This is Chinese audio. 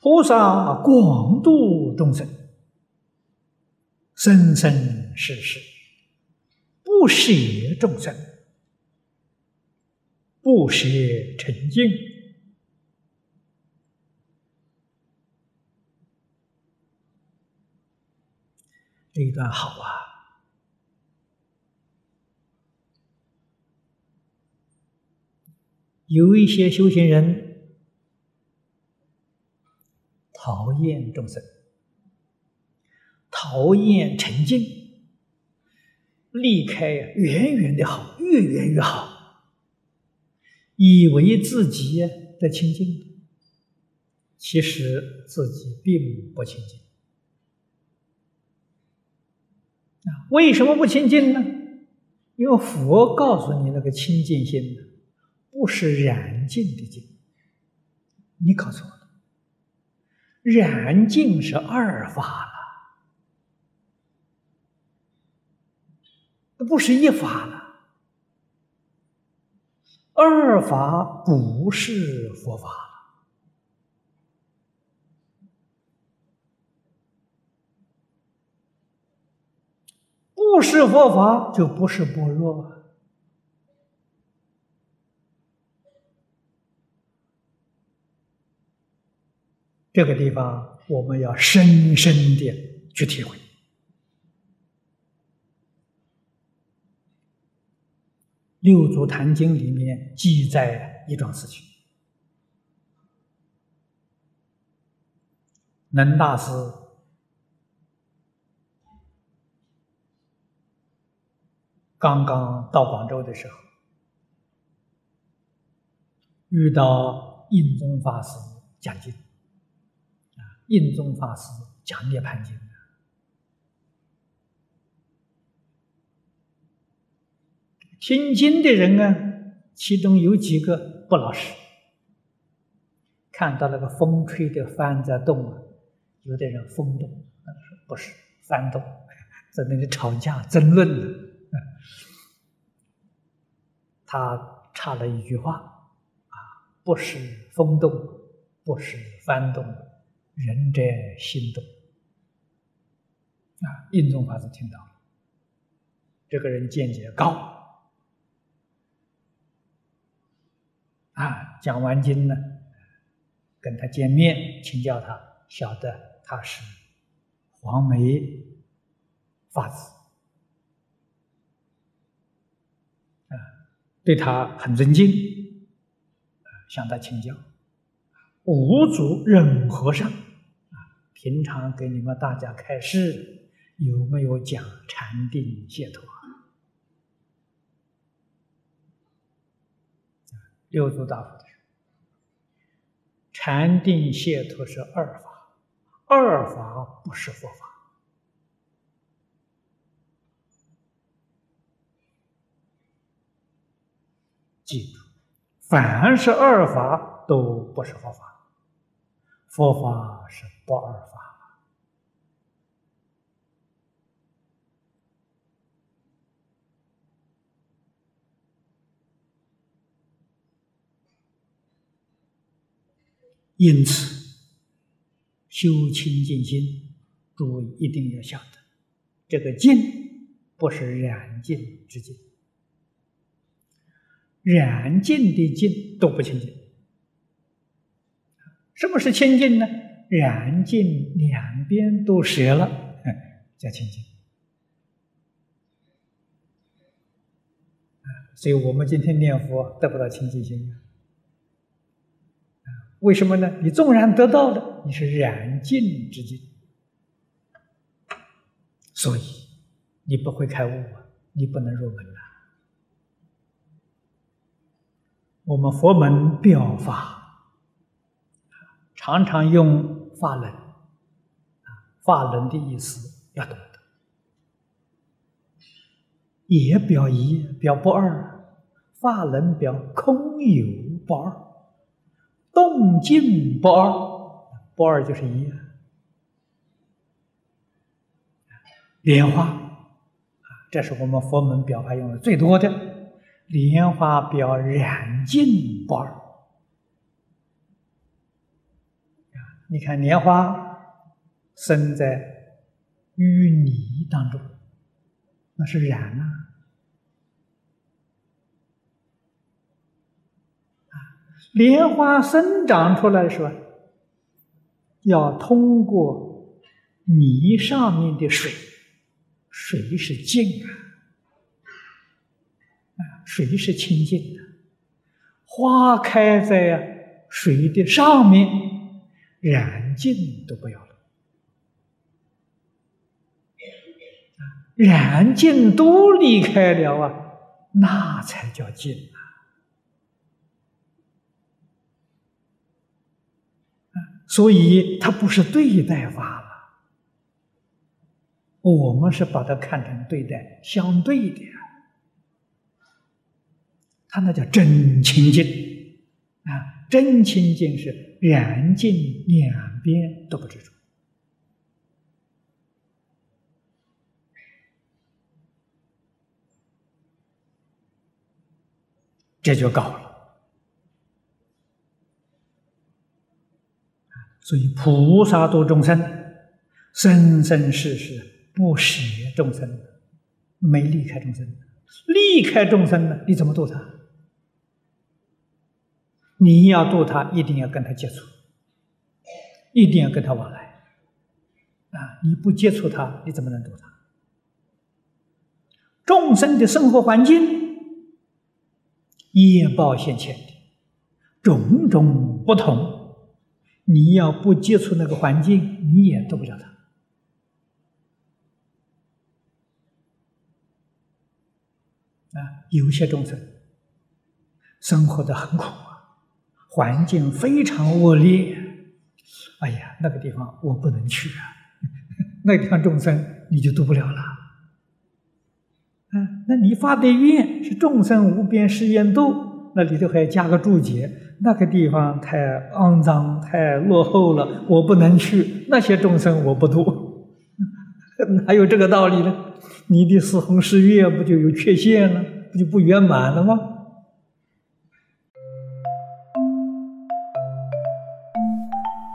菩萨广度众生，生生世世不舍众生，不舍沉静。这一段好啊！有一些修行人讨厌众生，讨厌沉静，离开远远的好，越远越好，以为自己的清净，其实自己并不清净。啊，为什么不清净呢？因为佛告诉你那个清净心。不是染净的净，你搞错了。染净是二法了，不是一法了。二法不是佛法了，不是佛法就不是般若。这个地方我们要深深的去体会。六祖坛经里面记载一桩事情：能大师刚刚到广州的时候，遇到印宗法师讲经。印宗法师讲《涅盘经》听经的人呢，其中有几个不老实，看到那个风吹的帆在动啊，有的人风动，不是帆动，在那里吵架争论呢。他插了一句话啊，不是风动，不是帆动。仁者心动啊！印宗法师听到了，这个人见解高啊！讲完经呢，跟他见面请教他，晓得他是黄梅法子啊，对他很尊敬向他请教，无足任和尚。平常给你们大家开示，有没有讲禅定解脱？六祖大佛的禅定解脱是二法，二法不是佛法。记住，凡是二法都不是佛法，佛法是。不二法，因此修清净心，诸位一定要晓得，这个净不是染净之净，染净的净都不清净。什么是清净呢？染净两边都舍了，叫清净。所以我们今天念佛得不到清净心啊？为什么呢？你纵然得到了，你是染净之境，所以你不会开悟啊，你不能入门啊。我们佛门表法，常常用。法轮啊，法轮的意思要懂得，也表一，表不二。法轮表空有不二，动静不二，不二就是一。莲花啊，这是我们佛门表法用的最多的。莲花表染净不二。你看莲花生在淤泥当中，那是染啊！啊，莲花生长出来的时候，要通过泥上面的水，水是净啊，啊，水是清净的。花开在水的上面，染净都不要了，染净都离开了啊，那才叫净啊！所以它不是对待法了，我们是把它看成对待相对的。他那叫真清净啊！真清净是染净两边都不执着，这就高了。所以菩萨度众生，生生世世不舍众生，没离开众生。离开众生呢？你怎么度他？你要度他，一定要跟他接触，一定要跟他往来，啊！你不接触他，你怎么能度他？众生的生活环境、业报现前的种种不同，你要不接触那个环境，你也度不了他。啊，有些众生生活的很苦。环境非常恶劣，哎呀，那个地方我不能去啊！那个地方众生你就度不了了。嗯，那你发的愿是众生无边誓愿度，那里头还加个注解：那个地方太肮脏、太落后了，我不能去。那些众生我不度，哪有这个道理呢？你的四弘誓愿不就有缺陷了？不就不圆满了吗？